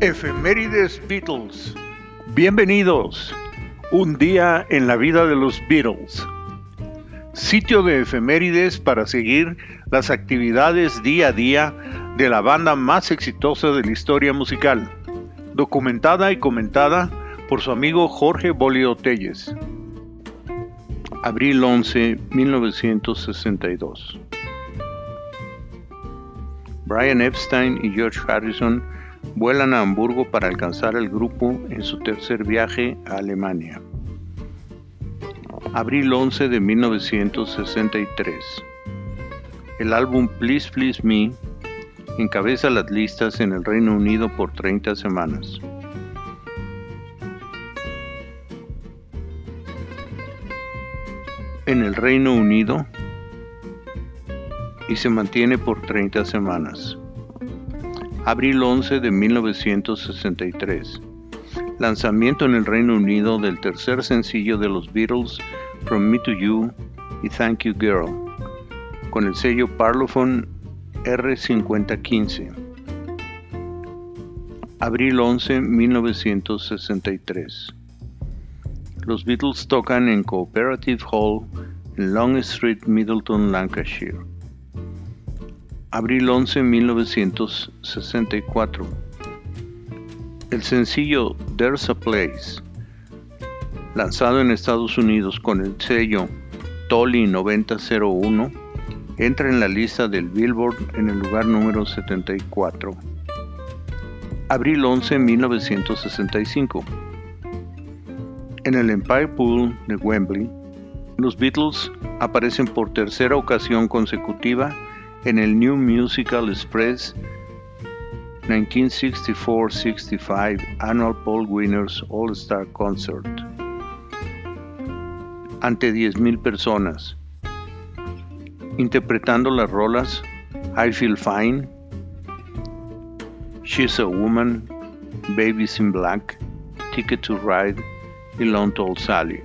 Efemérides Beatles. Bienvenidos. Un día en la vida de los Beatles. Sitio de efemérides para seguir las actividades día a día de la banda más exitosa de la historia musical. Documentada y comentada por su amigo Jorge Bolio Telles. Abril 11, 1962. Brian Epstein y George Harrison vuelan a Hamburgo para alcanzar al grupo en su tercer viaje a Alemania. Abril 11 de 1963. El álbum Please Please Me encabeza las listas en el Reino Unido por 30 semanas. En el Reino Unido y se mantiene por 30 semanas. Abril 11 de 1963. Lanzamiento en el Reino Unido del tercer sencillo de los Beatles, From Me to You y Thank You Girl, con el sello Parlophone R5015. Abril 11, 1963. Los Beatles tocan en Cooperative Hall en Long Street, Middleton, Lancashire abril 11, 1964. El sencillo There's a Place, lanzado en Estados Unidos con el sello Tolly 9001, entra en la lista del Billboard en el lugar número 74. Abril 11, 1965. En el Empire Pool de Wembley, los Beatles aparecen por tercera ocasión consecutiva en el New Musical Express 1964-65 Annual Paul Winners All Star Concert ante 10.000 personas, interpretando las rolas I Feel Fine, She's a Woman, Babies in Black, Ticket to Ride y Lone Tall Sally.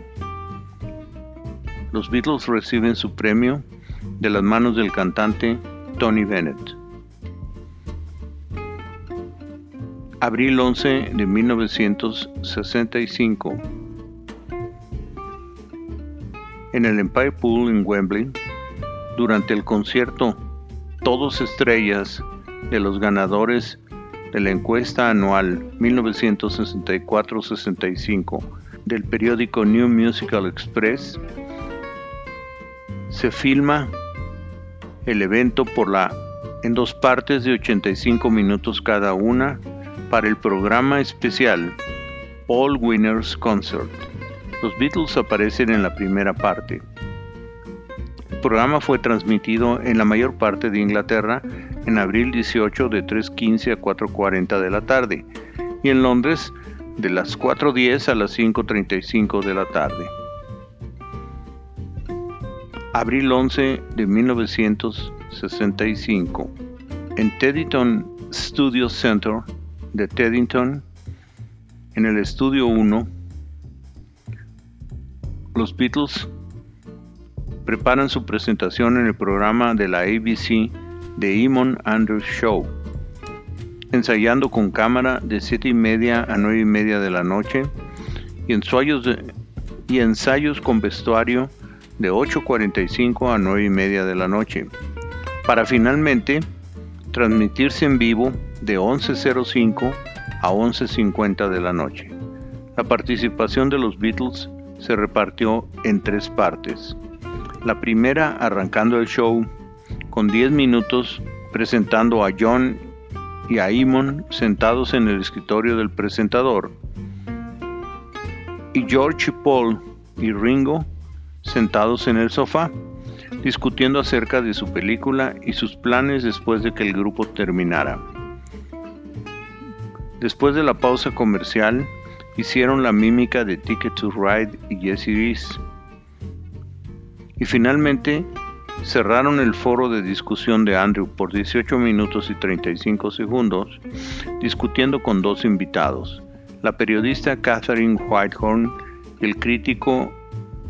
Los Beatles reciben su premio de las manos del cantante Tony Bennett. Abril 11 de 1965. En el Empire Pool en Wembley, durante el concierto Todos Estrellas de los ganadores de la encuesta anual 1964-65 del periódico New Musical Express, se filma el evento por la en dos partes de 85 minutos cada una para el programa especial All Winners Concert. Los Beatles aparecen en la primera parte. El programa fue transmitido en la mayor parte de Inglaterra en abril 18 de 3.15 a 4.40 de la tarde y en Londres de las 4.10 a las 5.35 de la tarde abril 11 de 1965, en Teddington Studio Center de Teddington, en el estudio 1, los Beatles preparan su presentación en el programa de la ABC The Eamon Andrews Show, ensayando con cámara de 7 y media a 9 y media de la noche y ensayos, y ensayos con vestuario de 8.45 a 9 y media de la noche, para finalmente transmitirse en vivo de 11.05 a 11.50 de la noche. La participación de los Beatles se repartió en tres partes. La primera arrancando el show con 10 minutos presentando a John y a Eamon sentados en el escritorio del presentador y George Paul y Ringo sentados en el sofá, discutiendo acerca de su película y sus planes después de que el grupo terminara. Después de la pausa comercial, hicieron la mímica de Ticket to Ride y Jesse Reese. Y finalmente cerraron el foro de discusión de Andrew por 18 minutos y 35 segundos, discutiendo con dos invitados, la periodista Catherine Whitehorn y el crítico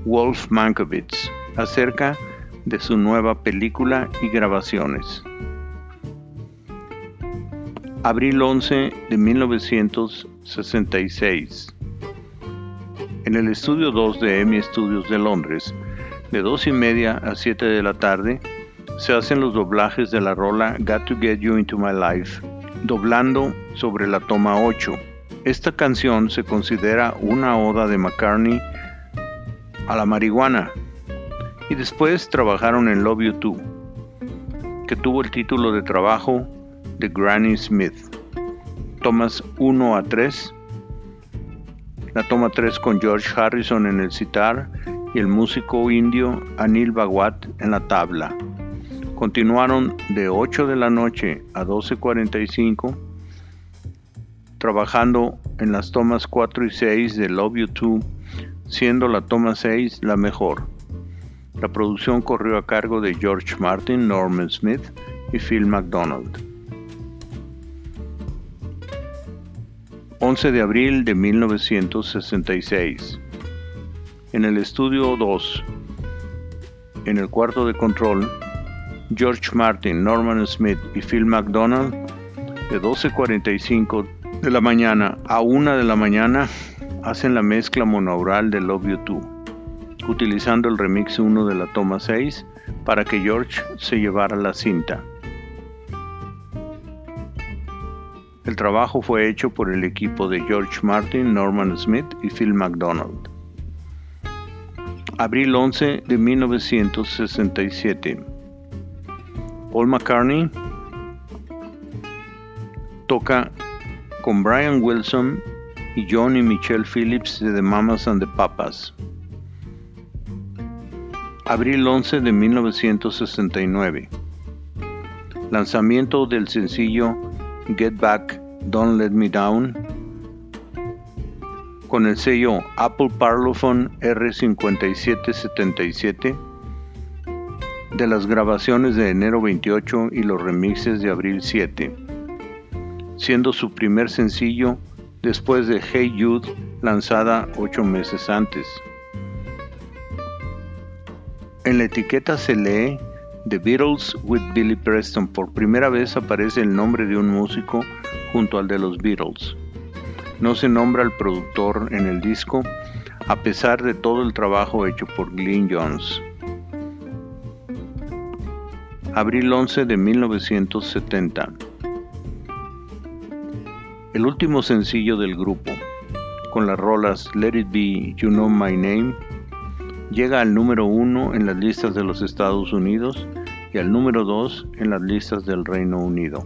Wolf Mankiewicz acerca de su nueva película y grabaciones. Abril 11 de 1966. En el estudio 2 de EMI Studios de Londres, de 2 y media a 7 de la tarde, se hacen los doblajes de la rola Got to Get You Into My Life, doblando sobre la toma 8. Esta canción se considera una oda de McCartney a la marihuana. Y después trabajaron en Love You Too, que tuvo el título de trabajo de Granny Smith. Tomas 1 a 3. La toma 3 con George Harrison en el sitar y el músico indio Anil Bhagwat en la tabla. Continuaron de 8 de la noche a 12.45 trabajando en las tomas 4 y 6 de Love You Too, siendo la toma 6 la mejor. La producción corrió a cargo de George Martin, Norman Smith y Phil McDonald. 11 de abril de 1966. En el estudio 2, en el cuarto de control, George Martin, Norman Smith y Phil McDonald, de 12.45 de la mañana a 1 de la mañana, hacen la mezcla monaural de Love You Too, utilizando el remix 1 de la toma 6 para que George se llevara la cinta. El trabajo fue hecho por el equipo de George Martin, Norman Smith y Phil McDonald. Abril 11 de 1967. Paul McCartney toca con Brian Wilson y John y Michelle Phillips de The Mamas and the Papas. Abril 11 de 1969. Lanzamiento del sencillo Get Back, Don't Let Me Down con el sello Apple Parlophone R5777 de las grabaciones de enero 28 y los remixes de abril 7, siendo su primer sencillo después de Hey Jude lanzada ocho meses antes. En la etiqueta se lee The Beatles with Billy Preston. Por primera vez aparece el nombre de un músico junto al de los Beatles. No se nombra al productor en el disco, a pesar de todo el trabajo hecho por Glyn Jones. Abril 11 de 1970. El último sencillo del grupo, con las rolas Let It Be, You Know My Name, llega al número uno en las listas de los Estados Unidos y al número 2 en las listas del Reino Unido.